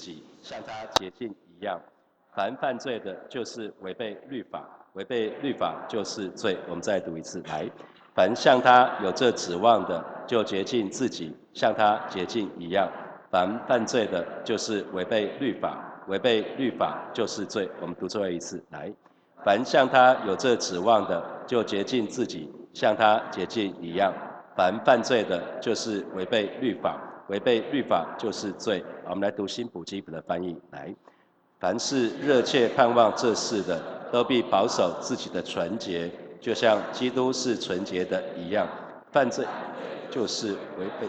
己，像他洁净一样。凡犯罪的，就是违背律法，违背律法就是罪。我们再读一次，来，凡像他有这指望的，就洁净自己，像他洁净一样。凡犯罪的，就是违背律法，违背律法就是罪。我们读最后一次，来，凡像他有这指望的，就洁净自己，像他洁净一样。凡犯罪的，就是违背律法，违背律法就是罪。我们来读新普基本的翻译，来。凡是热切盼望这事的，都必保守自己的纯洁，就像基督是纯洁的一样。犯罪就是违背，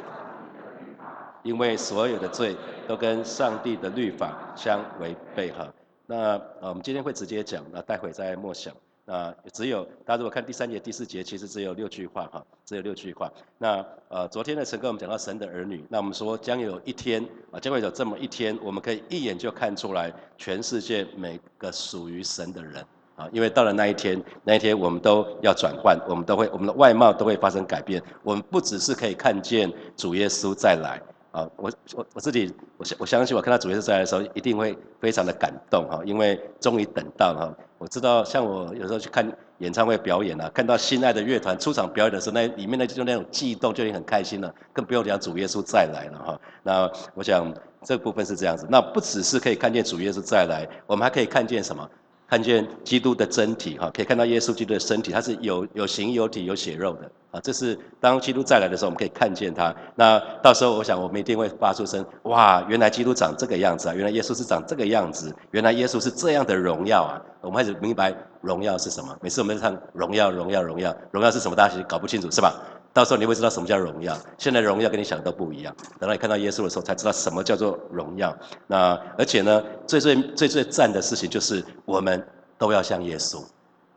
因为所有的罪都跟上帝的律法相违背哈。那，我们今天会直接讲，那待会再默想。啊，只有大家如果看第三节、第四节，其实只有六句话哈，只有六句话。那呃，昨天的陈哥我们讲到神的儿女，那我们说将有一天啊，将会有这么一天，我们可以一眼就看出来全世界每个属于神的人啊，因为到了那一天，那一天我们都要转换，我们都会我们的外貌都会发生改变，我们不只是可以看见主耶稣再来。啊，我我我自己，我相我相信，我看到主耶稣再来的时候，一定会非常的感动哈，因为终于等到哈。我知道，像我有时候去看演唱会表演啊，看到心爱的乐团出场表演的时候，那里面那就那种悸动，就已经很开心了，更不用讲主耶稣再来了哈。那我想这部分是这样子，那不只是可以看见主耶稣再来，我们还可以看见什么？看见基督的真体哈，可以看到耶稣基督的身体，它是有有形有体有血肉的啊。这是当基督再来的时候，我们可以看见他。那到时候我想，我们一定会发出声：哇，原来基督长这个样子啊！原来耶稣是长这个样子！原来耶稣是这样的荣耀啊！我们开始明白荣耀是什么。每次我们唱荣耀，荣耀，荣耀，荣耀是什么？大家其实搞不清楚，是吧？到时候你会知道什么叫荣耀。现在荣耀跟你想的都不一样。等到你看到耶稣的时候，才知道什么叫做荣耀。那而且呢，最最最最赞的事情就是我们都要像耶稣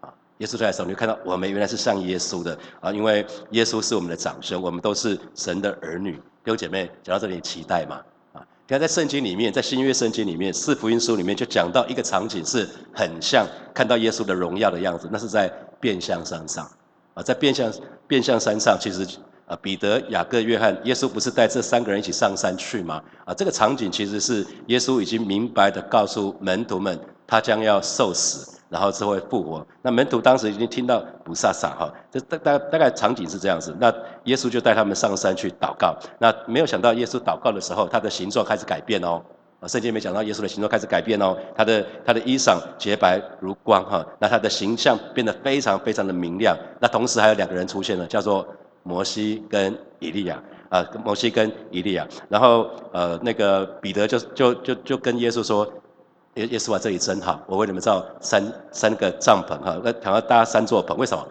啊！耶稣出来的时候，你就看到我们原来是像耶稣的啊！因为耶稣是我们的长兄，我们都是神的儿女。弟兄姐妹，讲到这里，期待嘛啊！你看在圣经里面，在新约圣经里面，四福音书里面就讲到一个场景，是很像看到耶稣的荣耀的样子。那是在变相山上。啊，在变相变相山上，其实啊，彼得、雅各、约翰，耶稣不是带这三个人一起上山去吗？啊，这个场景其实是耶稣已经明白的告诉门徒们，他将要受死，然后之后会复活。那门徒当时已经听到不萨萨哈，这大大大概场景是这样子。那耶稣就带他们上山去祷告。那没有想到耶稣祷告的时候，他的形状开始改变哦。圣经里面讲到耶稣的形状开始改变哦，他的他的衣裳洁白如光哈，那他的形象变得非常非常的明亮。那同时还有两个人出现了，叫做摩西跟以利亚啊，摩西跟以利亚。然后呃那个彼得就就就就跟耶稣说，耶耶稣啊，这里真好，我为你们造三三个帐篷哈，那想要搭三座棚，为什么？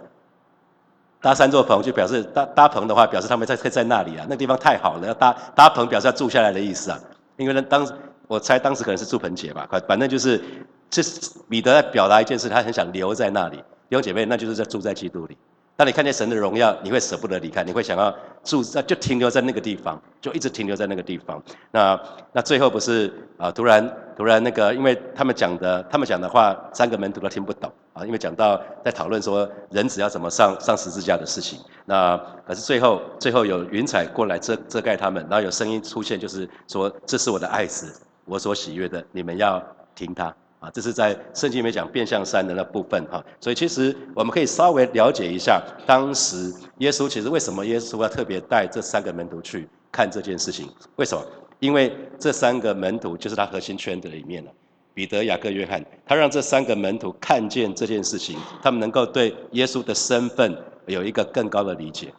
搭三座棚就表示搭搭棚的话，表示他们在在那里啊，那地方太好了，要搭搭棚表示要住下来的意思啊，因为呢当。我猜当时可能是住盆节吧，反反正就是，这彼得在表达一件事，他很想留在那里。弟兄姐妹，那就是在住在基督里。当你看见神的荣耀，你会舍不得离开，你会想要住在，就停留在那个地方，就一直停留在那个地方。那那最后不是啊？突然突然那个，因为他们讲的，他们讲的话，三个门徒都听不懂啊，因为讲到在讨论说人子要怎么上上十字架的事情。那可是最后最后有云彩过来遮遮盖他们，然后有声音出现，就是说这是我的爱子。我所喜悦的，你们要听他啊！这是在圣经里面讲变相山的那部分哈。所以其实我们可以稍微了解一下，当时耶稣其实为什么耶稣要特别带这三个门徒去看这件事情？为什么？因为这三个门徒就是他核心圈的里面了。彼得、雅各、约翰，他让这三个门徒看见这件事情，他们能够对耶稣的身份有一个更高的理解。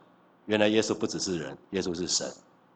原来耶稣不只是人，耶稣是神。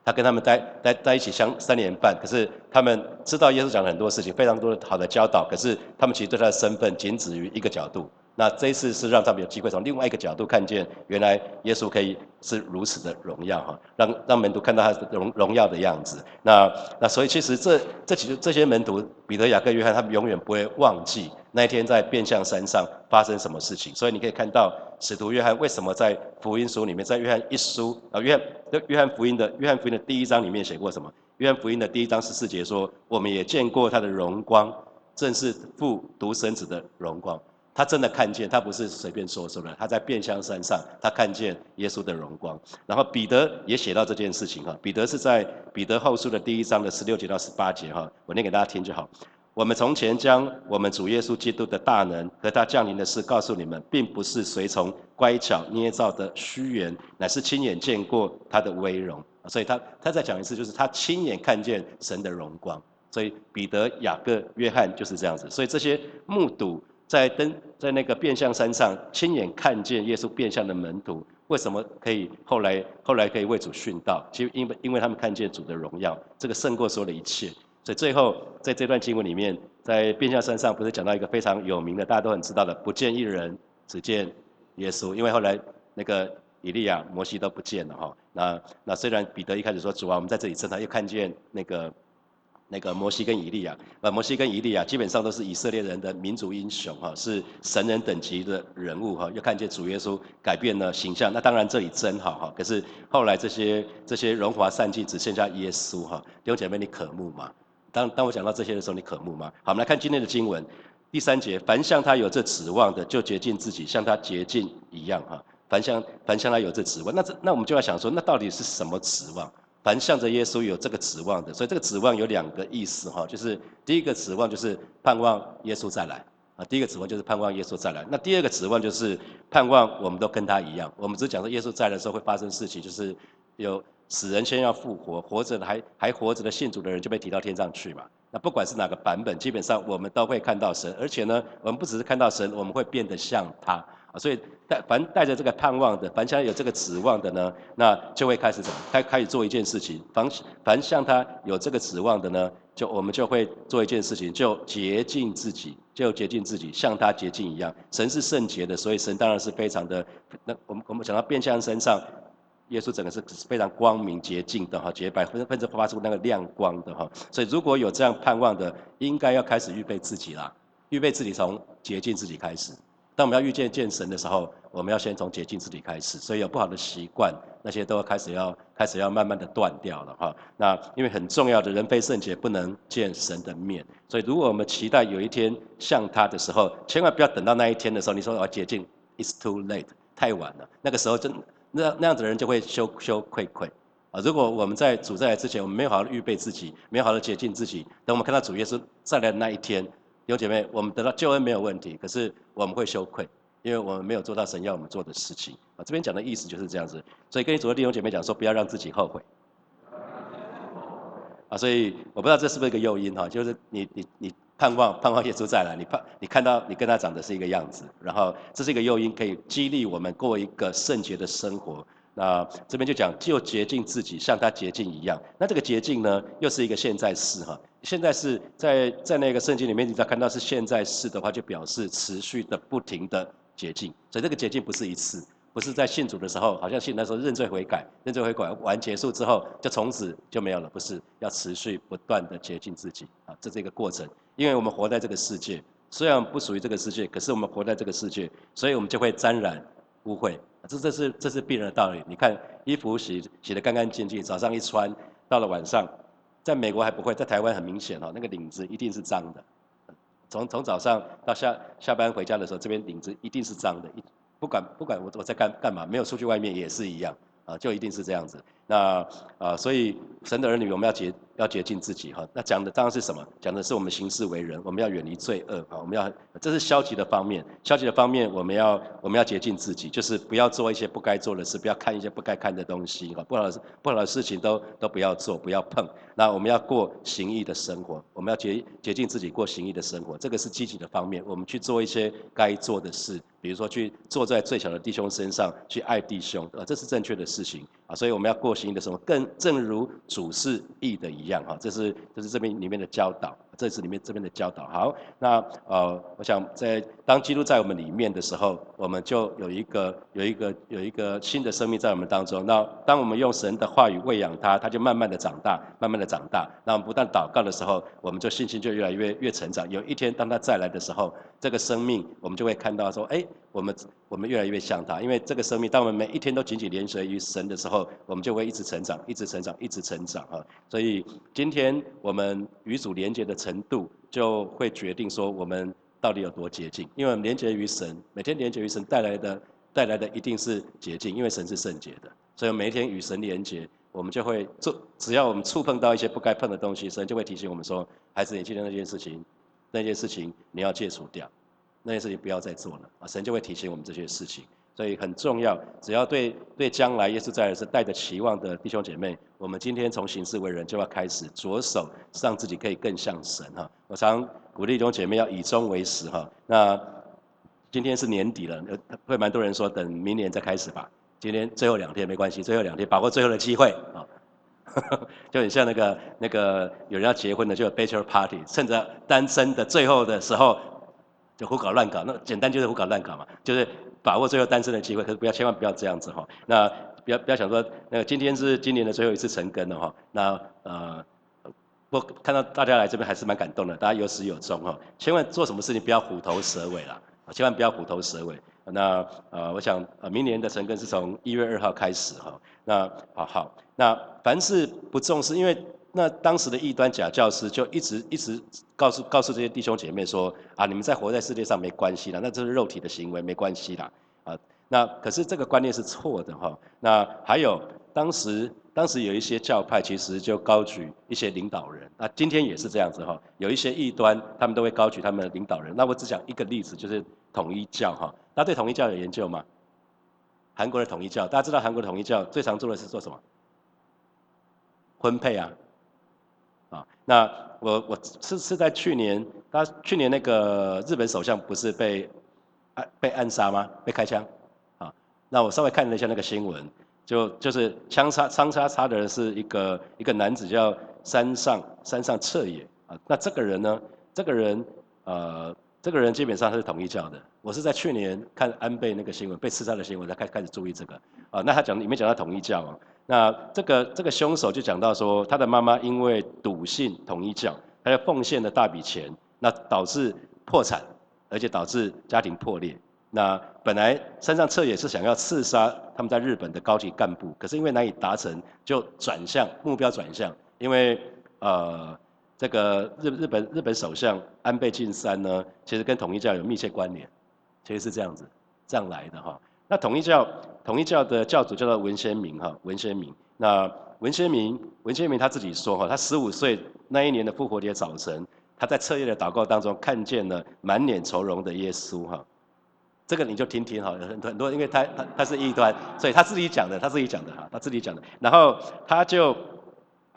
他跟他们待待待一起相三年半，可是他们知道耶稣讲了很多事情，非常多的好的教导，可是他们其实对他的身份仅止于一个角度。那这一次是让他们有机会从另外一个角度看见，原来耶稣可以是如此的荣耀哈，让让门徒看到他荣荣耀的样子。那那所以其实这这几这些门徒彼得、雅各、约翰，他们永远不会忘记那一天在变相山上发生什么事情。所以你可以看到使徒约翰为什么在福音书里面，在约翰一书啊，约翰约翰福音的约翰福音的第一章里面写过什么？约翰福音的第一章十四节说，我们也见过他的荣光，正是父独生子的荣光。他真的看见，他不是随便说说的。他在变相山上，他看见耶稣的荣光。然后彼得也写到这件事情哈，彼得是在彼得后书的第一章的十六节到十八节哈，我念给大家听就好。我们从前将我们主耶稣基督的大能和他降临的事告诉你们，并不是随从乖巧捏造的虚言，乃是亲眼见过他的威荣。所以他他再讲一次，就是他亲眼看见神的荣光。所以彼得、雅各、约翰就是这样子。所以这些目睹。在登在那个变相山上亲眼看见耶稣变相的门徒，为什么可以后来后来可以为主殉道？其实因为因为他们看见主的荣耀，这个胜过所有的一切。所以最后在这段经文里面，在变相山上不是讲到一个非常有名的，大家都很知道的，不见一人，只见耶稣。因为后来那个以利亚、摩西都不见了哈。那那虽然彼得一开始说主啊，我们在这里正他又看见那个。那个摩西跟以利亚，呃，摩西跟以利亚基本上都是以色列人的民族英雄哈，是神人等级的人物哈。又看见主耶稣改变了形象，那当然这里真好哈。可是后来这些这些荣华散尽，只剩下耶稣哈。弟兄姐妹，你渴慕吗？当当我讲到这些的时候，你渴慕吗？好，我们来看今天的经文，第三节，凡向他有这指望的，就洁净自己，像他洁净一样哈。凡向凡向他有这指望，那这那我们就要想说，那到底是什么指望？凡向着耶稣有这个指望的，所以这个指望有两个意思哈，就是第一个指望就是盼望耶稣再来啊，第一个指望就是盼望耶稣再来。那第二个指望就是盼望我们都跟他一样。我们只讲说耶稣在的时候会发生事情，就是有死人先要复活，活着的还还活着的信主的人就被提到天上去嘛。那不管是哪个版本，基本上我们都会看到神，而且呢，我们不只是看到神，我们会变得像他。啊，所以带凡带着这个盼望的，凡像有这个指望的呢，那就会开始怎么开开始做一件事情。凡凡像他有这个指望的呢，就我们就会做一件事情，就洁净自己，就洁净自己，像他洁净一样。神是圣洁的，所以神当然是非常的。那我们我们讲到变相身上，耶稣整个是非常光明洁净的哈，洁白，分分发出那个亮光的哈。所以如果有这样盼望的，应该要开始预备自己啦，预备自己从洁净自己开始。当我们要遇见见神的时候，我们要先从洁净自己开始。所以有不好的习惯，那些都要开始要开始要慢慢的断掉了哈。那因为很重要的人非圣洁不能见神的面。所以如果我们期待有一天像他的时候，千万不要等到那一天的时候，你说我要洁净，it's too late，太晚了。那个时候真那那样子的人就会羞羞愧愧啊。如果我们在主再来之前，我们没有好好预备自己，没有好好洁净自己，等我们看到主耶稣再来的那一天。弟兄姐妹，我们得到救恩没有问题，可是我们会羞愧，因为我们没有做到神要我们做的事情。啊，这边讲的意思就是这样子。所以跟你主的弟兄姐妹讲说，不要让自己后悔。啊，所以我不知道这是不是一个诱因哈，就是你你你盼望盼望耶稣再来，你盼你看到你跟他长得是一个样子，然后这是一个诱因，可以激励我们过一个圣洁的生活。那这边就讲，就洁净自己，像他洁净一样。那这个洁净呢，又是一个现在式哈。现在是在在那个圣经里面，你只要看到是现在式的话，就表示持续的、不停的洁净。所以这个洁净不是一次，不是在信主的时候，好像信那时候认罪悔改，认罪悔改完结束之后，就从此就没有了，不是要持续不断的洁净自己啊，这是一个过程。因为我们活在这个世界，虽然不属于这个世界，可是我们活在这个世界，所以我们就会沾染污秽。这这是这是必然的道理。你看衣服洗洗得干干净净，早上一穿，到了晚上，在美国还不会，在台湾很明显哦，那个领子一定是脏的。从从早上到下下班回家的时候，这边领子一定是脏的。不管不管我我在干干嘛，没有出去外面也是一样啊，就一定是这样子。那啊，所以神的儿女我们要洁要洁净自己哈。那讲的当然是什么？讲的是我们行事为人，我们要远离罪恶啊。我们要这是消极的方面，消极的方面我们要我们要洁净自己，就是不要做一些不该做的事，不要看一些不该看的东西哈。不好的不好的事情都都不要做，不要碰。那我们要过行义的生活，我们要洁洁净自己过行义的生活，这个是积极的方面。我们去做一些该做的事，比如说去坐在最小的弟兄身上去爱弟兄啊，这是正确的事情啊。所以我们要过。行义的生活更正如主是义的一样哈，这是这是这边里面的教导，这是里面这边的教导。好，那呃，我想在当基督在我们里面的时候，我们就有一个有一个有一个新的生命在我们当中。那当我们用神的话语喂养他，他就慢慢的长大，慢慢的长大。那我们不断祷告的时候，我们就信心就越来越越成长。有一天当他再来的时候，这个生命我们就会看到说，哎。我们我们越来越像他，因为这个生命，当我们每一天都紧紧连随于神的时候，我们就会一直成长，一直成长，一直成长啊！所以今天我们与主连接的成程度，就会决定说我们到底有多洁净？因为我们连接于神，每天连接于神带来的带来的一定是洁净，因为神是圣洁的，所以每一天与神连接，我们就会做，只要我们触碰到一些不该碰的东西，神就会提醒我们说：孩子，你今天那件事情，那件事情你要戒除掉，那件事情不要再做了啊！神就会提醒我们这些事情。所以很重要，只要对对将来耶稣在是带着期望的弟兄姐妹，我们今天从行事为人就要开始着手，让自己可以更像神哈。我常鼓励弟兄姐妹要以终为始哈。那今天是年底了，会蛮多人说等明年再开始吧。今天最后两天没关系，最后两天把握最后的机会啊。就很像那个那个有人要结婚的，就有 bachelor party，趁着单身的最后的时候就胡搞乱搞，那简单就是胡搞乱搞嘛，就是。把握最后单身的机会，可是不要千万不要这样子哈。那不要不要想说，那个今天是今年的最后一次成根了哈。那呃，我看到大家来这边还是蛮感动的，大家有始有终哈。千万做什么事情不要虎头蛇尾啦，千万不要虎头蛇尾。那呃，我想呃，明年的成根是从一月二号开始哈。那好好，那凡是不重视，因为。那当时的异端假教师就一直一直告诉告诉这些弟兄姐妹说啊，你们在活在世界上没关系啦，那这是肉体的行为没关系啦啊。那可是这个观念是错的哈。那还有当时当时有一些教派其实就高举一些领导人，那今天也是这样子哈。有一些异端他们都会高举他们的领导人。那我只讲一个例子，就是统一教哈。大家对统一教有研究吗？韩国的统一教，大家知道韩国的统一教最常做的是做什么？婚配啊。啊，那我我是是在去年，他去年那个日本首相不是被暗被暗杀吗？被开枪，啊，那我稍微看了一下那个新闻，就就是枪杀枪杀杀的人是一个一个男子叫山上山上彻也，啊，那这个人呢，这个人呃，这个人基本上他是统一教的，我是在去年看安倍那个新闻被刺杀的新闻才开开始注意这个，啊，那他讲里面讲到统一教啊。那这个这个凶手就讲到说，他的妈妈因为笃信统一教，他就奉献了大笔钱，那导致破产，而且导致家庭破裂。那本来山上彻也是想要刺杀他们在日本的高级干部，可是因为难以达成，就转向目标转向，因为呃这个日日本日本首相安倍晋三呢，其实跟统一教有密切关联，其实是这样子这样来的哈。那统一教，统一教的教主叫做文先明哈，文先明。那文先明，文先明他自己说哈，他十五岁那一年的复活节早晨，他在彻夜的祷告当中看见了满脸愁容的耶稣哈。这个你就听听哈，很很多，因为他他他是异端，所以他自己讲的，他自己讲的哈，他自己讲的。然后他就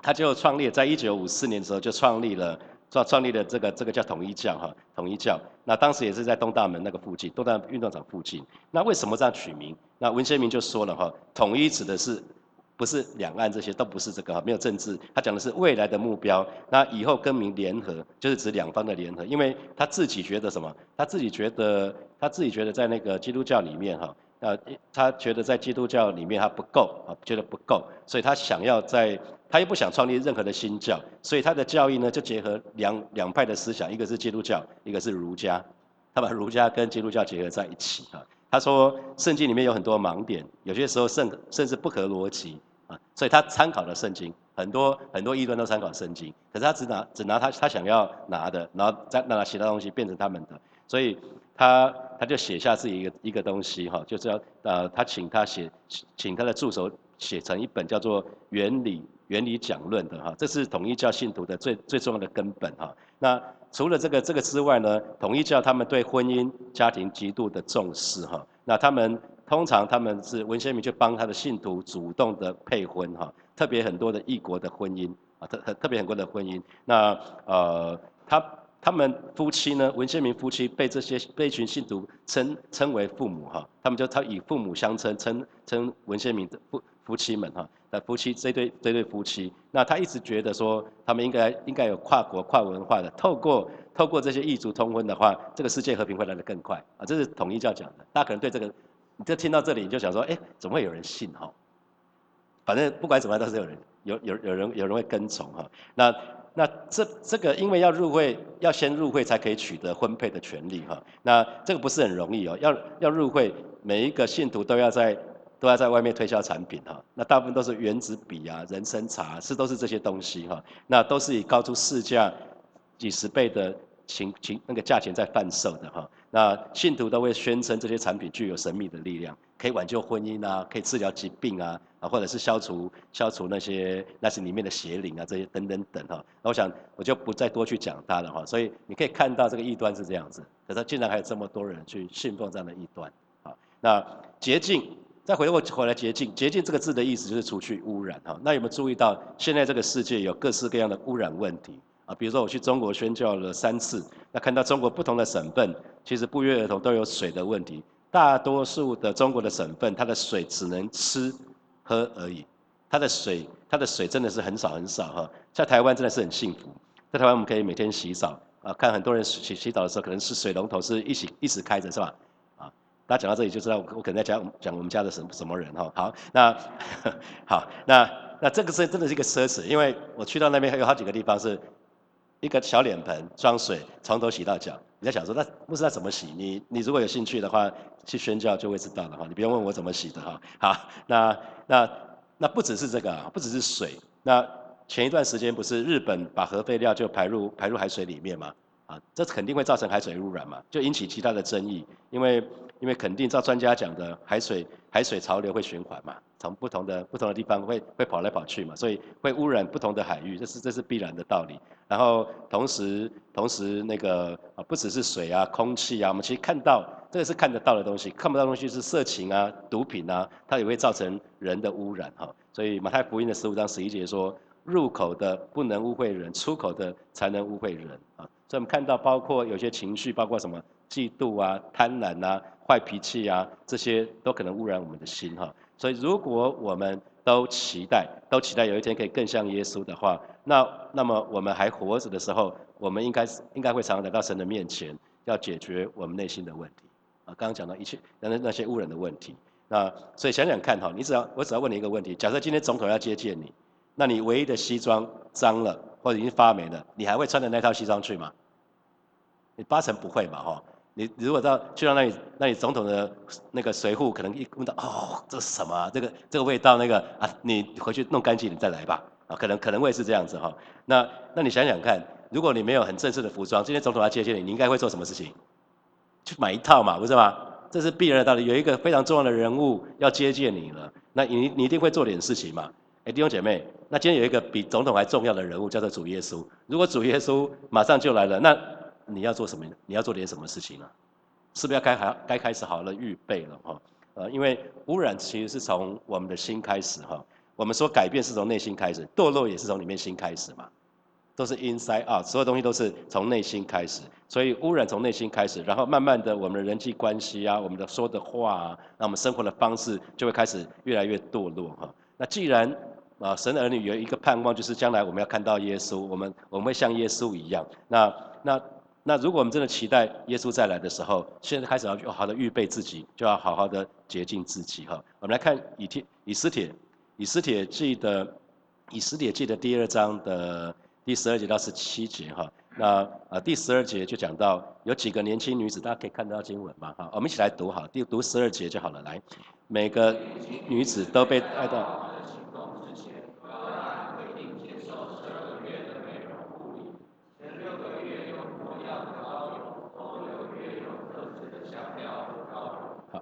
他就创立，在一九五四年的时候就创立了。创创立的这个这个叫统一教哈，统一教。那当时也是在东大门那个附近，东大运动场附近。那为什么这样取名？那文先明就说了哈，统一指的是不是两岸这些都不是这个哈，没有政治。他讲的是未来的目标。那以后更名联合，就是指两方的联合。因为他自己觉得什么？他自己觉得他自己觉得在那个基督教里面哈，呃，他觉得在基督教里面他不够啊，觉得不够，所以他想要在。他又不想创立任何的新教，所以他的教义呢就结合两两派的思想，一个是基督教，一个是儒家，他把儒家跟基督教结合在一起啊。他说圣经里面有很多盲点，有些时候甚甚至不合逻辑啊，所以他参考了圣经，很多很多异端都参考圣经，可是他只拿只拿他他想要拿的，然后再拿其他东西变成他们的，所以他他就写下自己一个一个东西哈，就是要呃他请他写请他的助手写成一本叫做原理。原理讲论的哈，这是统一教信徒的最最重要的根本哈。那除了这个这个之外呢，统一教他们对婚姻家庭极度的重视哈。那他们通常他们是文先明就帮他的信徒主动的配婚哈，特别很多的异国的婚姻啊，特特特别很多的婚姻。那呃，他他们夫妻呢，文先明夫妻被这些被一群信徒称称为父母哈，他们就他以父母相称，称称文先明的父。夫妻们哈，那夫妻这对这对夫妻，那他一直觉得说，他们应该应该有跨国跨文化的，透过透过这些异族通婚的话，这个世界和平会来得更快啊！这是统一教讲的。大家可能对这个，你就听到这里你就想说，哎，怎么会有人信哈？反正不管怎么样都是有人有有有人有人会跟从哈。那那这这个因为要入会，要先入会才可以取得婚配的权利哈。那这个不是很容易哦，要要入会，每一个信徒都要在。都要在外面推销产品哈，那大部分都是原子笔啊、人参茶，是都是这些东西哈，那都是以高出市价几十倍的情情那个价钱在贩售的哈。那信徒都会宣称这些产品具有神秘的力量，可以挽救婚姻啊，可以治疗疾病啊，啊或者是消除消除那些那些里面的邪灵啊这些等等等哈。那我想我就不再多去讲它了哈。所以你可以看到这个异端是这样子，可是竟然还有这么多人去信奉这样的异端啊。那捷径。再回过回来，洁净，洁净这个字的意思就是除去污染哈。那有没有注意到，现在这个世界有各式各样的污染问题啊？比如说我去中国宣教了三次，那看到中国不同的省份，其实不约而同都有水的问题。大多数的中国的省份，它的水只能吃喝而已，它的水，它的水真的是很少很少哈。在台湾真的是很幸福，在台湾我们可以每天洗澡啊，看很多人洗洗澡的时候，可能是水龙头是一起一直开着是吧？啊大家讲到这里就知道我可能在讲讲我们家的什什么人哈。好，那 好，那那这个是真的是一个奢侈，因为我去到那边还有好几个地方是一个小脸盆装水，从头洗到脚。你在想说那不知道怎么洗？你你如果有兴趣的话，去宣教就会知道了哈。你不用问我怎么洗的哈。好，那那那不只是这个，不只是水。那前一段时间不是日本把核废料就排入排入海水里面吗？啊，这肯定会造成海水污染嘛，就引起其他的争议，因为。因为肯定照专家讲的，海水海水潮流会循环嘛，从不同的不同的地方会会跑来跑去嘛，所以会污染不同的海域，这是这是必然的道理。然后同时同时那个啊不只是水啊空气啊，我们其实看到这个是看得到的东西，看不到东西是色情啊毒品啊，它也会造成人的污染哈。所以马太福音的十五章十一节说，入口的不能污秽人，出口的才能污秽人啊。所以我们看到包括有些情绪，包括什么嫉妒啊贪婪啊。坏脾气啊，这些都可能污染我们的心哈。所以，如果我们都期待，都期待有一天可以更像耶稣的话，那那么我们还活着的时候，我们应该是应该会常常来到神的面前，要解决我们内心的问题啊。刚刚讲到一切那那些污染的问题，那所以想想看哈，你只要我只要问你一个问题：假设今天总统要接见你，那你唯一的西装脏了或者已经发霉了，你还会穿着那套西装去吗？你八成不会嘛哈。你如果到去到那里，那里总统的那个随扈可能一闻到哦，这是什么？这个这个味道，那个啊，你回去弄干净，你再来吧。啊，可能可能会是这样子哈。那那你想想看，如果你没有很正式的服装，今天总统要接见你，你应该会做什么事情？去买一套嘛，不是吗？这是必然的道理。有一个非常重要的人物要接见你了，那你你一定会做点事情嘛。哎，弟兄姐妹，那今天有一个比总统还重要的人物，叫做主耶稣。如果主耶稣马上就来了，那你要做什么？你要做点什么事情呢？是不是要该好该开始好了预备了哈？呃，因为污染其实是从我们的心开始哈。我们说改变是从内心开始，堕落也是从里面心开始嘛，都是 inside out，所有东西都是从内心开始。所以污染从内心开始，然后慢慢的我们的人际关系啊，我们的说的话啊，那我们生活的方式就会开始越来越堕落哈。那既然啊，神儿女有一个盼望，就是将来我们要看到耶稣，我们我们会像耶稣一样。那那。那如果我们真的期待耶稣再来的时候，现在开始要好好的预备自己，就要好好的洁净自己哈。我们来看以帖以斯帖以斯帖记的以斯帖记的第二章的第十二节到十七节哈。那啊第十二节就讲到有几个年轻女子，大家可以看到经文嘛哈。我们一起来读哈，第读十二节就好了。来，每个女子都被带到。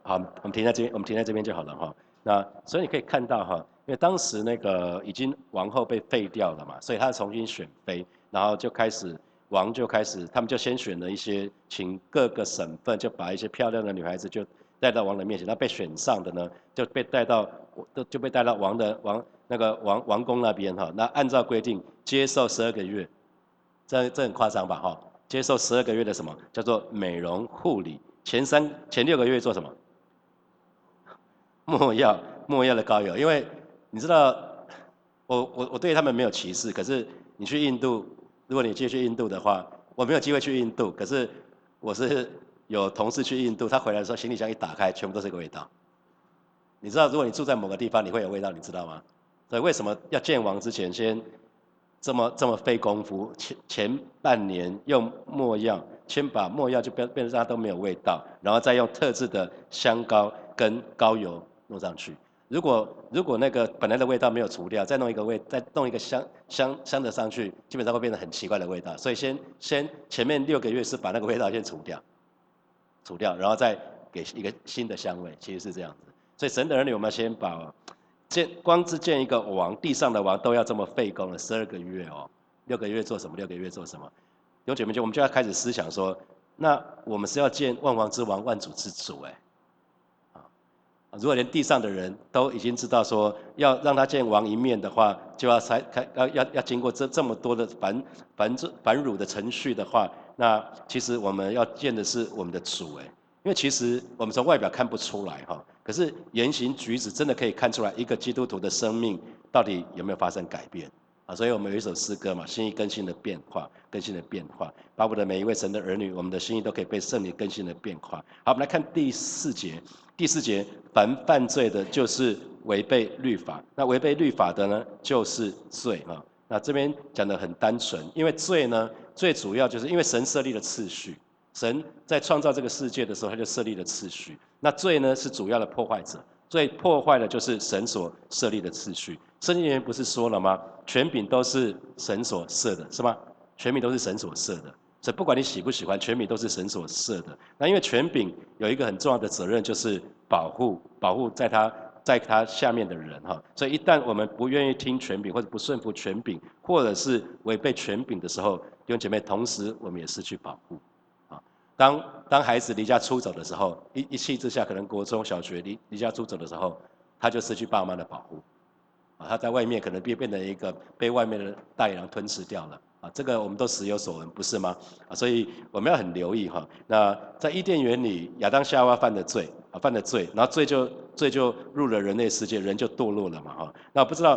好，我们停在这边，我们停在这边就好了哈。那所以你可以看到哈，因为当时那个已经王后被废掉了嘛，所以他重新选妃，然后就开始王就开始，他们就先选了一些，请各个省份就把一些漂亮的女孩子就带到王的面前，那被选上的呢就被带到，都就被带到王的王那个王王宫那边哈。那按照规定接受十二个月，这这很夸张吧哈？接受十二个月的什么叫做美容护理？前三前六个月做什么？墨药，墨药的膏油，因为你知道，我我我对他们没有歧视，可是你去印度，如果你继续去印度的话，我没有机会去印度，可是我是有同事去印度，他回来的时候行李箱一打开，全部都是个味道。你知道，如果你住在某个地方，你会有味道，你知道吗？所以为什么要见王之前先这么这么费功夫？前前半年用墨药，先把墨药就变变成它都没有味道，然后再用特制的香膏跟膏油。弄上去，如果如果那个本来的味道没有除掉，再弄一个味，再弄一个香香香的上去，基本上会变成很奇怪的味道。所以先先前面六个月是把那个味道先除掉，除掉，然后再给一个新的香味，其实是这样子。所以神的儿女，我们要先把建光是建一个王，地上的王都要这么费工了十二个月哦，六个月做什么？六个月做什么？有姐妹就我们就要开始思想说，那我们是要建万王之王、万主之主哎。如果连地上的人都已经知道说要让他见王一面的话，就要才开要要要经过这这么多的繁繁繁辱的程序的话，那其实我们要见的是我们的主哎，因为其实我们从外表看不出来哈，可是言行举止真的可以看出来一个基督徒的生命到底有没有发生改变。啊，所以我们有一首诗歌嘛，心意更新的变化，更新的变化，巴不得每一位神的儿女，我们的心意都可以被圣灵更新的变化。好，我们来看第四节，第四节，凡犯罪的，就是违背律法。那违背律法的呢，就是罪啊。那这边讲的很单纯，因为罪呢，最主要就是因为神设立了次序，神在创造这个世界的时候，他就设立了次序。那罪呢，是主要的破坏者。最破坏的就是神所设立的次序。圣经里面不是说了吗？权柄都是神所设的，是吗？权柄都是神所设的，所以不管你喜不喜欢，权柄都是神所设的。那因为权柄有一个很重要的责任，就是保护保护在他在他下面的人哈。所以一旦我们不愿意听权柄，或者不顺服权柄，或者是违背权柄的时候，弟兄姐妹，同时我们也失去保护。啊当当孩子离家出走的时候，一一气之下，可能国中小学离离家出走的时候，他就失去爸妈的保护，啊，他在外面可能变变成一个被外面的大野狼吞噬掉了，啊，这个我们都时有所闻，不是吗？啊，所以我们要很留意哈。那在伊甸园里，亚当夏娃犯的罪，啊，犯的罪，然后罪就罪就入了人类世界，人就堕落了嘛哈。那不知道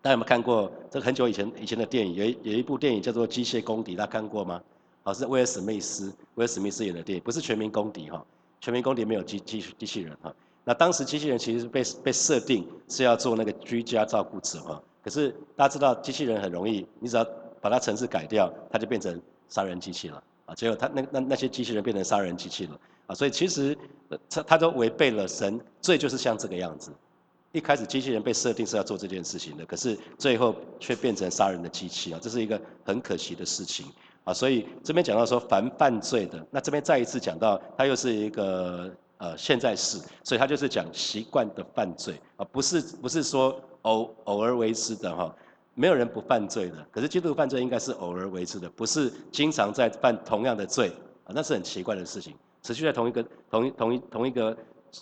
大家有没有看过这个很久以前以前的电影，有有一部电影叫做《机械公敌》，大家看过吗？好，是威尔史密斯，威尔史密斯演的电影，不是全民公敌哈，全民公敌没有机机机器人哈。那当时机器人其实被被设定是要做那个居家照顾者哈，可是大家知道机器人很容易，你只要把它程式改掉，它就变成杀人机器了啊。结果它那那那些机器人变成杀人机器了啊，所以其实它它都违背了神，罪就是像这个样子。一开始机器人被设定是要做这件事情的，可是最后却变成杀人的机器啊，这是一个很可惜的事情。啊，所以这边讲到说，凡犯罪的，那这边再一次讲到，它又是一个呃现在式，所以它就是讲习惯的犯罪啊，不是不是说偶偶尔为之的哈，没有人不犯罪的，可是基督犯罪应该是偶尔为之的，不是经常在犯同样的罪啊，那是很奇怪的事情，持续在同一个同一同一同一个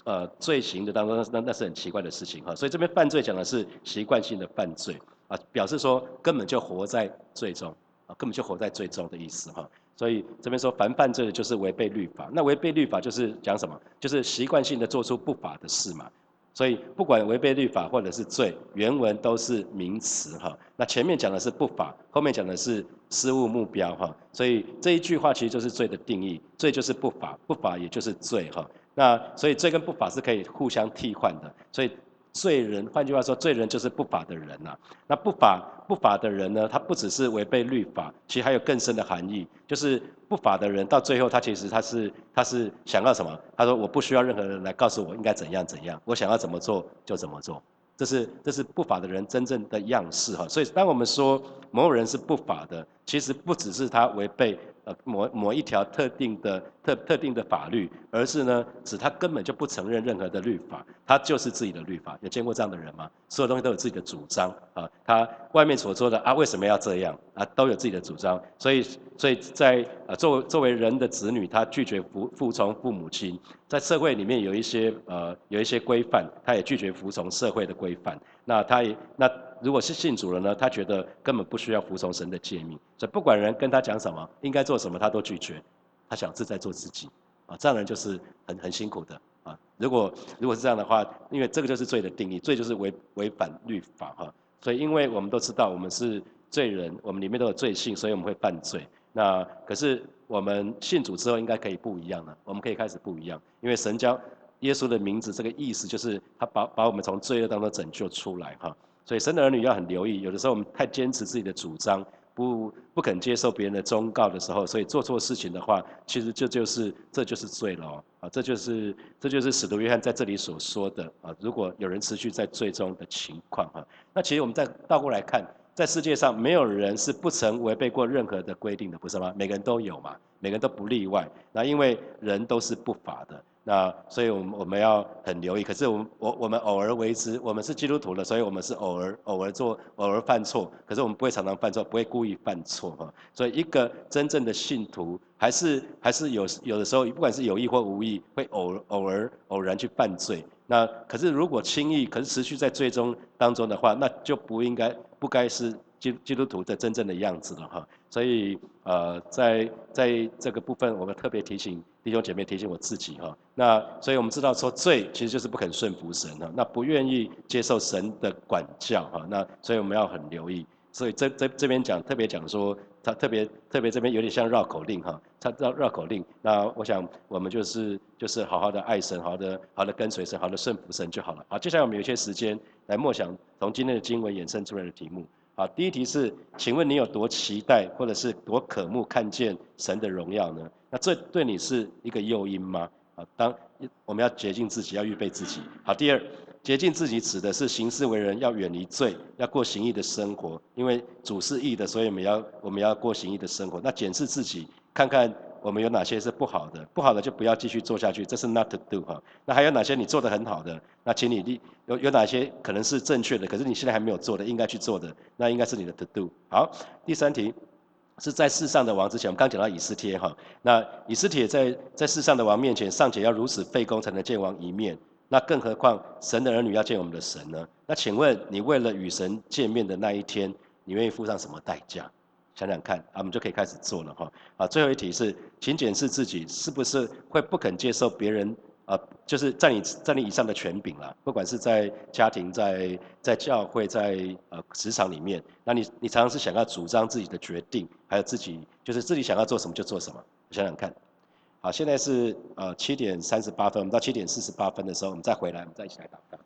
呃罪行的当中，那那是很奇怪的事情哈，所以这边犯罪讲的是习惯性的犯罪啊，表示说根本就活在罪中。啊，根本就活在罪中的意思哈，所以这边说凡犯罪的就是违背律法，那违背律法就是讲什么？就是习惯性的做出不法的事嘛。所以不管违背律法或者是罪，原文都是名词哈。那前面讲的是不法，后面讲的是失误目标哈。所以这一句话其实就是罪的定义，罪就是不法，不法也就是罪哈。那所以罪跟不法是可以互相替换的，所以。罪人，换句话说，罪人就是不法的人呐。那不法不法的人呢？他不只是违背律法，其实还有更深的含义，就是不法的人到最后，他其实他是他是想要什么？他说我不需要任何人来告诉我应该怎样怎样，我想要怎么做就怎么做。这是这是不法的人真正的样式哈。所以当我们说某人是不法的，其实不只是他违背呃。某某一条特定的特特定的法律，而是呢，指他根本就不承认任何的律法，他就是自己的律法。有见过这样的人吗？所有东西都有自己的主张啊，他外面所说的啊，为什么要这样啊，都有自己的主张。所以，所以在呃，作为作为人的子女，他拒绝服服从父母亲，在社会里面有一些呃有一些规范，他也拒绝服从社会的规范。那他也那。如果是信主了呢，他觉得根本不需要服从神的诫命，所以不管人跟他讲什么，应该做什么，他都拒绝，他想自在做自己，啊，这样人就是很很辛苦的啊。如果如果是这样的话，因为这个就是罪的定义，罪就是违违反律法哈。所以因为我们都知道我们是罪人，我们里面都有罪性，所以我们会犯罪。那可是我们信主之后，应该可以不一样了，我们可以开始不一样，因为神将耶稣的名字，这个意思就是他把把我们从罪恶当中拯救出来哈。所以神的儿女要很留意，有的时候我们太坚持自己的主张，不不肯接受别人的忠告的时候，所以做错事情的话，其实这就是这就是罪了啊！这就是这就是使徒约翰在这里所说的啊！如果有人持续在最终的情况哈，那其实我们再倒过来看，在世界上没有人是不曾违背过任何的规定的，不是吗？每个人都有嘛，每个人都不例外。那因为人都是不法的。那所以，我们我们要很留意。可是，我们我我们偶尔为之，我们是基督徒的，所以我们是偶尔偶尔做，偶尔犯错。可是，我们不会常常犯错，不会故意犯错哈。所以，一个真正的信徒，还是还是有有的时候，不管是有意或无意，会偶偶尔偶然去犯罪。那可是，如果轻易，可是持续在最终当中的话，那就不应该不该是基基督徒的真正的样子了哈。所以，呃，在在这个部分，我们特别提醒。弟兄姐妹提醒我自己哈，那所以我们知道说罪其实就是不肯顺服神哈，那不愿意接受神的管教哈，那所以我们要很留意。所以这这这边讲特别讲说，他特别特别这边有点像绕口令哈，他绕绕口令。那我想我们就是就是好好的爱神，好的好的跟随神，好的顺服神就好了。好，接下来我们有些时间来默想从今天的经文衍生出来的题目。好，第一题是，请问你有多期待或者是多渴慕看见神的荣耀呢？那这对你是一个诱因吗？啊，当我们要洁净自己，要预备自己。好，第二，洁净自己指的是行事为人要远离罪，要过行义的生活。因为主是义的，所以我们要我们要过行义的生活。那检视自己，看看我们有哪些是不好的，不好的就不要继续做下去，这是 not to do 哈。那还有哪些你做的很好的？那请你立有有哪些可能是正确的，可是你现在还没有做的，应该去做的，那应该是你的 to do。好，第三题。是在世上的王之前，我们刚讲到以斯帖哈，那以斯帖在在世上的王面前，尚且要如此费功才能见王一面，那更何况神的儿女要见我们的神呢？那请问你为了与神见面的那一天，你愿意付上什么代价？想想看，啊，我们就可以开始做了哈。啊，最后一题是，请检视自己是不是会不肯接受别人。啊，就是在你在你以上的权柄了，不管是在家庭、在在教会、在呃职场里面，那你你常常是想要主张自己的决定，还有自己就是自己想要做什么就做什么。想想看，好，现在是呃七点三十八分，我们到七点四十八分的时候，我们再回来，我们再一起来祷告。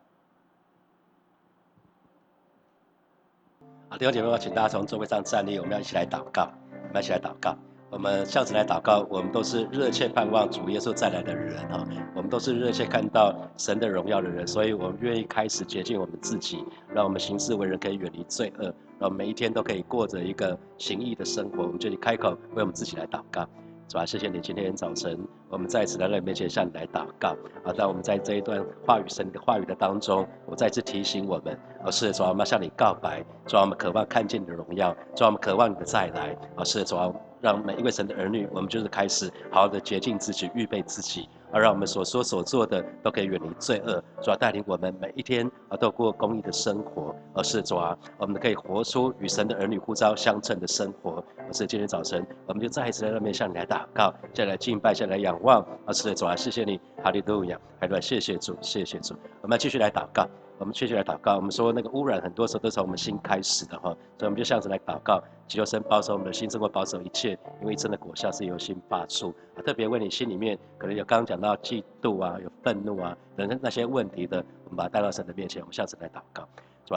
好，弟兄姐妹们，请大家从座位上站立，我们要一起来祷告，我们一起来祷告。我们向此来祷告，我们都是热切盼望主耶稣再来的人哈，我们都是热切看到神的荣耀的人，所以我们愿意开始洁净我们自己，让我们行事为人可以远离罪恶，让我们每一天都可以过着一个行义的生活。我们就开口为我们自己来祷告。主啊，谢谢你今天早晨，我们再次来到你面前向你来祷告。啊，当我们在这一段话语神的话语的当中，我再次提醒我们，而，是主啊，我们向你告白，主啊，我们渴望看见你的荣耀，主啊，我们渴望你的再来，而，是主啊。让每一位神的儿女，我们就是开始好好的洁净自己，预备自己，而让我们所说所做的都可以远离罪恶，主要带领我们每一天啊都过公益的生活，而是主啊，我们可以活出与神的儿女呼召相称的生活。而是今天早晨，我们就再一次在那边向你来祷告，再来敬拜，再来仰望。而是主啊，谢谢你，哈利路亚，还来谢谢主，谢谢主。我们要继续来祷告。我们确切来祷告。我们说那个污染很多时候都是从我们心开始的哈，所以我们就像是来祷告，祈求神保守我们的心，胜过保守一切，因为真的果效是由心发出。特别为你心里面可能有刚刚讲到嫉妒啊，有愤怒啊等那些问题的，我们把它带到神的面前，我们下次来祷告。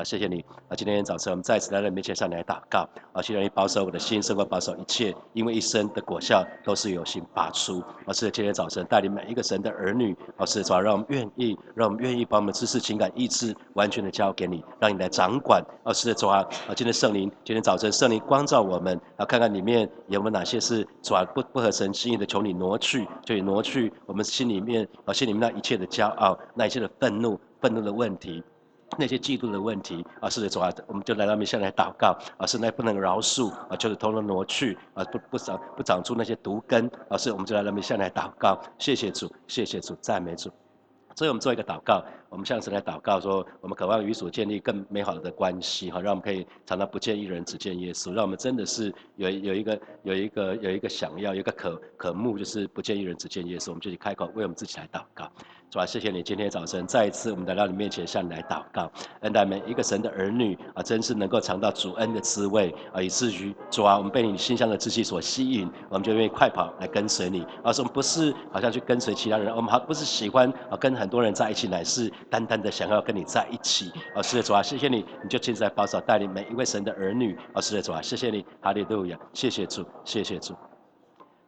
谢谢你啊！今天早晨我们再次来到面前上来祷告啊！希望你保守我的心，胜过保守一切，因为一生的果效都是由心发出。而是今天早晨带领每一个神的儿女，而是主要让我们愿意，让我们愿意把我们知识、情感、意志完全的交给你，让你来掌管。而是主啊！啊，今天圣灵，今天早晨圣灵光照我们啊，看看里面有没有哪些是主啊不不合神心意的，求你挪去，就挪去我们心里面啊心里面那一切的骄傲，那一切的愤怒，愤怒的问题。那些嫉妒的问题啊，是的，主啊，我们就来到面前来祷告啊，是那不能饶恕啊，就是偷偷挪去啊，不不长不长出那些毒根啊，是我们就来到面前来祷告，谢谢主，谢谢主，赞美主。所以我们做一个祷告，我们向神来祷告说，我们渴望与主建立更美好的关系哈，让我们可以常常不见一人，只见耶稣，让我们真的是有有一个有一个有一个想要，有一个可可慕，就是不见一人，只见耶稣，我们就去开口为我们自己来祷告。主啊，谢谢你今天早晨再一次我们来到你面前向你来祷告，恩待每一个神的儿女啊，真是能够尝到主恩的滋味啊，以至于主啊，我们被你馨香的志气所吸引，我们就愿意快跑来跟随你。而是我们不是好像去跟随其他人，我们还不是喜欢啊跟很多人在一起，乃是单单的想要跟你在一起。哦，是的，主啊，谢谢你，你就亲自来保守带领每一位神的儿女。哦，是的，主啊，谢谢你，哈利路亚，谢谢主，谢谢主。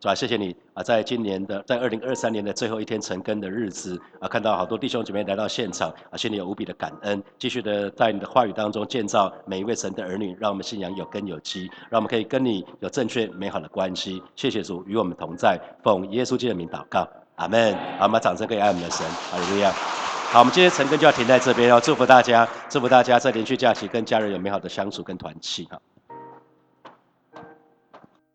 主啊，谢谢你啊！在今年的，在二零二三年的最后一天成根的日子啊，看到好多弟兄姐妹来到现场啊，心里有无比的感恩。继续的在你的话语当中建造每一位神的儿女，让我们信仰有根有基，让我们可以跟你有正确美好的关系。谢谢主与我们同在，奉耶稣基督的名祷告，阿门。好，我们掌声可以爱我们的神，哈利路亚。好，我们今天陈根就要停在这边，要祝福大家，祝福大家在连续假期跟家人有美好的相处跟团契哈。